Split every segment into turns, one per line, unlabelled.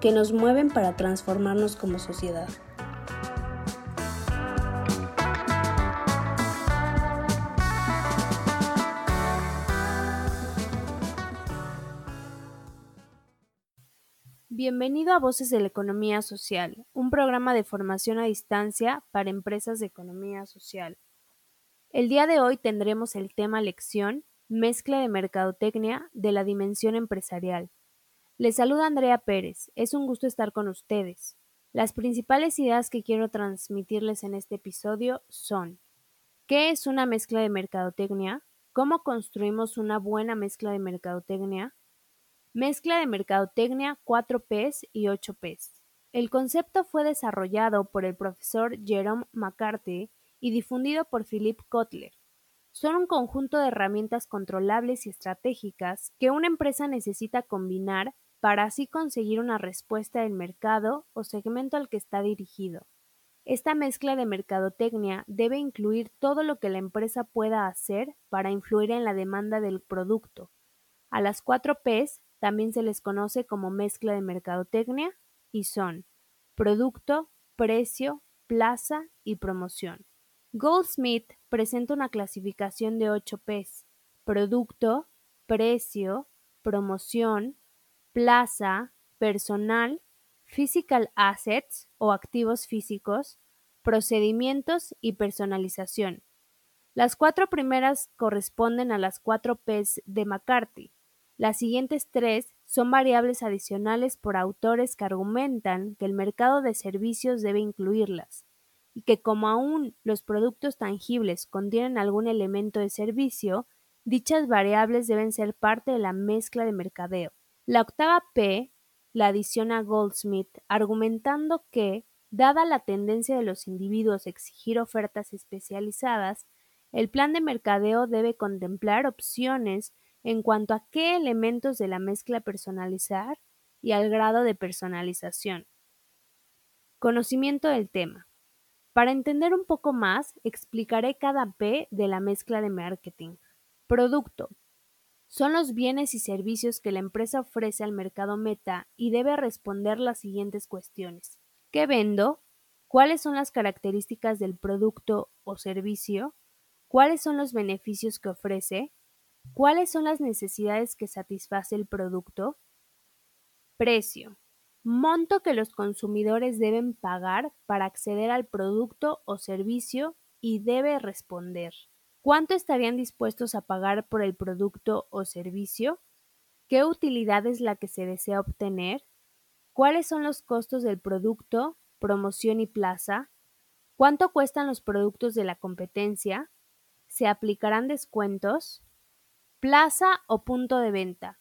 que nos mueven para transformarnos como sociedad. Bienvenido a Voces de la Economía Social, un programa de formación a distancia para empresas de economía social. El día de hoy tendremos el tema lección Mezcla de Mercadotecnia de la Dimensión Empresarial. Les saluda Andrea Pérez, es un gusto estar con ustedes. Las principales ideas que quiero transmitirles en este episodio son ¿Qué es una mezcla de mercadotecnia? ¿Cómo construimos una buena mezcla de mercadotecnia? Mezcla de mercadotecnia 4Ps y 8Ps. El concepto fue desarrollado por el profesor Jerome McCarthy y difundido por Philip Kotler. Son un conjunto de herramientas controlables y estratégicas que una empresa necesita combinar para así conseguir una respuesta del mercado o segmento al que está dirigido. Esta mezcla de mercadotecnia debe incluir todo lo que la empresa pueda hacer para influir en la demanda del producto. A las 4 Ps también se les conoce como mezcla de mercadotecnia y son producto, precio, plaza y promoción. Goldsmith presenta una clasificación de 8 Ps: producto, precio, promoción, plaza, personal, physical assets o activos físicos, procedimientos y personalización. Las cuatro primeras corresponden a las cuatro Ps de McCarthy, las siguientes tres son variables adicionales por autores que argumentan que el mercado de servicios debe incluirlas, y que como aún los productos tangibles contienen algún elemento de servicio, dichas variables deben ser parte de la mezcla de mercadeo. La octava P la adiciona Goldsmith, argumentando que, dada la tendencia de los individuos a exigir ofertas especializadas, el plan de mercadeo debe contemplar opciones en cuanto a qué elementos de la mezcla personalizar y al grado de personalización. Conocimiento del tema. Para entender un poco más, explicaré cada P de la mezcla de marketing. Producto. Son los bienes y servicios que la empresa ofrece al mercado meta y debe responder las siguientes cuestiones. ¿Qué vendo? ¿Cuáles son las características del producto o servicio? ¿Cuáles son los beneficios que ofrece? ¿Cuáles son las necesidades que satisface el producto? Precio. Monto que los consumidores deben pagar para acceder al producto o servicio y debe responder. ¿Cuánto estarían dispuestos a pagar por el producto o servicio? ¿Qué utilidad es la que se desea obtener? ¿Cuáles son los costos del producto, promoción y plaza? ¿Cuánto cuestan los productos de la competencia? ¿Se aplicarán descuentos? Plaza o punto de venta.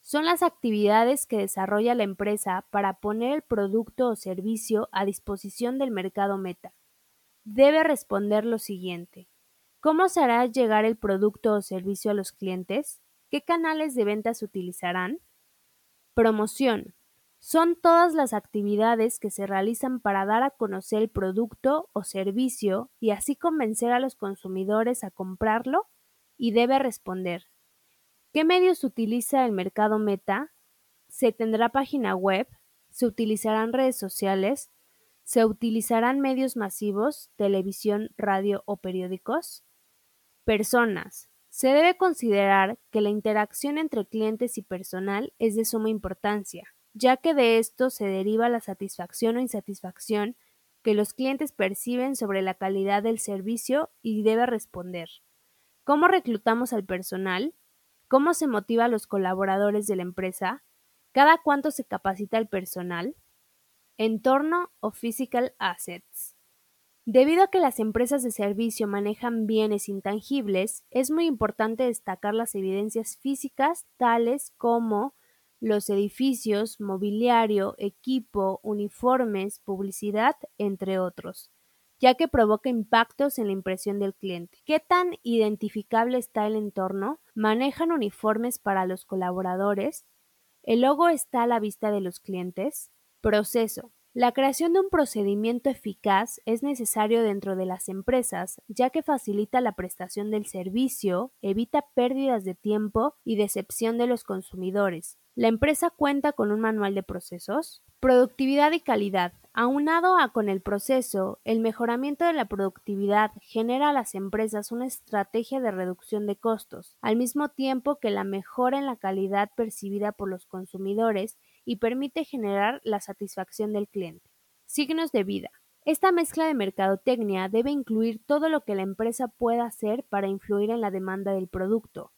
Son las actividades que desarrolla la empresa para poner el producto o servicio a disposición del mercado meta. Debe responder lo siguiente. ¿Cómo se hará llegar el producto o servicio a los clientes? ¿Qué canales de venta se utilizarán? Promoción. Son todas las actividades que se realizan para dar a conocer el producto o servicio y así convencer a los consumidores a comprarlo y debe responder. ¿Qué medios utiliza el mercado meta? ¿Se tendrá página web? ¿Se utilizarán redes sociales? ¿Se utilizarán medios masivos, televisión, radio o periódicos? Personas. Se debe considerar que la interacción entre clientes y personal es de suma importancia, ya que de esto se deriva la satisfacción o insatisfacción que los clientes perciben sobre la calidad del servicio y debe responder. ¿Cómo reclutamos al personal? ¿Cómo se motiva a los colaboradores de la empresa? ¿Cada cuánto se capacita el personal? Entorno o physical assets. Debido a que las empresas de servicio manejan bienes intangibles, es muy importante destacar las evidencias físicas tales como los edificios, mobiliario, equipo, uniformes, publicidad, entre otros, ya que provoca impactos en la impresión del cliente. ¿Qué tan identificable está el entorno? ¿Manejan uniformes para los colaboradores? ¿El logo está a la vista de los clientes? Proceso. La creación de un procedimiento eficaz es necesario dentro de las empresas, ya que facilita la prestación del servicio, evita pérdidas de tiempo y decepción de los consumidores. La empresa cuenta con un manual de procesos. Productividad y calidad. Aunado a con el proceso, el mejoramiento de la productividad genera a las empresas una estrategia de reducción de costos, al mismo tiempo que la mejora en la calidad percibida por los consumidores y permite generar la satisfacción del cliente. Signos de vida. Esta mezcla de mercadotecnia debe incluir todo lo que la empresa pueda hacer para influir en la demanda del producto.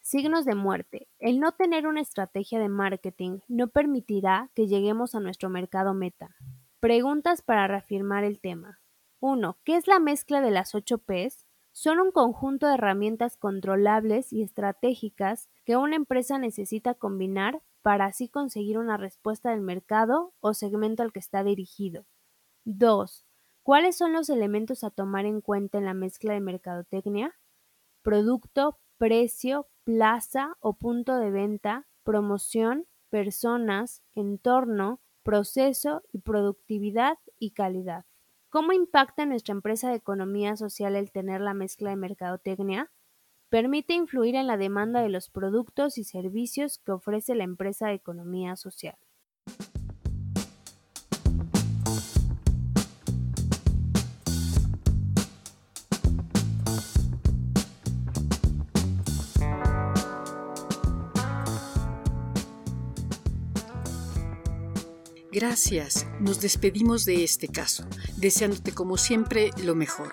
Signos de muerte. El no tener una estrategia de marketing no permitirá que lleguemos a nuestro mercado meta. Preguntas para reafirmar el tema. 1. ¿Qué es la mezcla de las 8 Ps? Son un conjunto de herramientas controlables y estratégicas que una empresa necesita combinar para así conseguir una respuesta del mercado o segmento al que está dirigido. 2. ¿Cuáles son los elementos a tomar en cuenta en la mezcla de mercadotecnia? Producto, precio, plaza o punto de venta, promoción, personas, entorno, proceso y productividad y calidad. ¿Cómo impacta en nuestra empresa de economía social el tener la mezcla de mercadotecnia? Permite influir en la demanda de los productos y servicios que ofrece la empresa de economía social.
Gracias. Nos despedimos de este caso, deseándote como siempre lo mejor.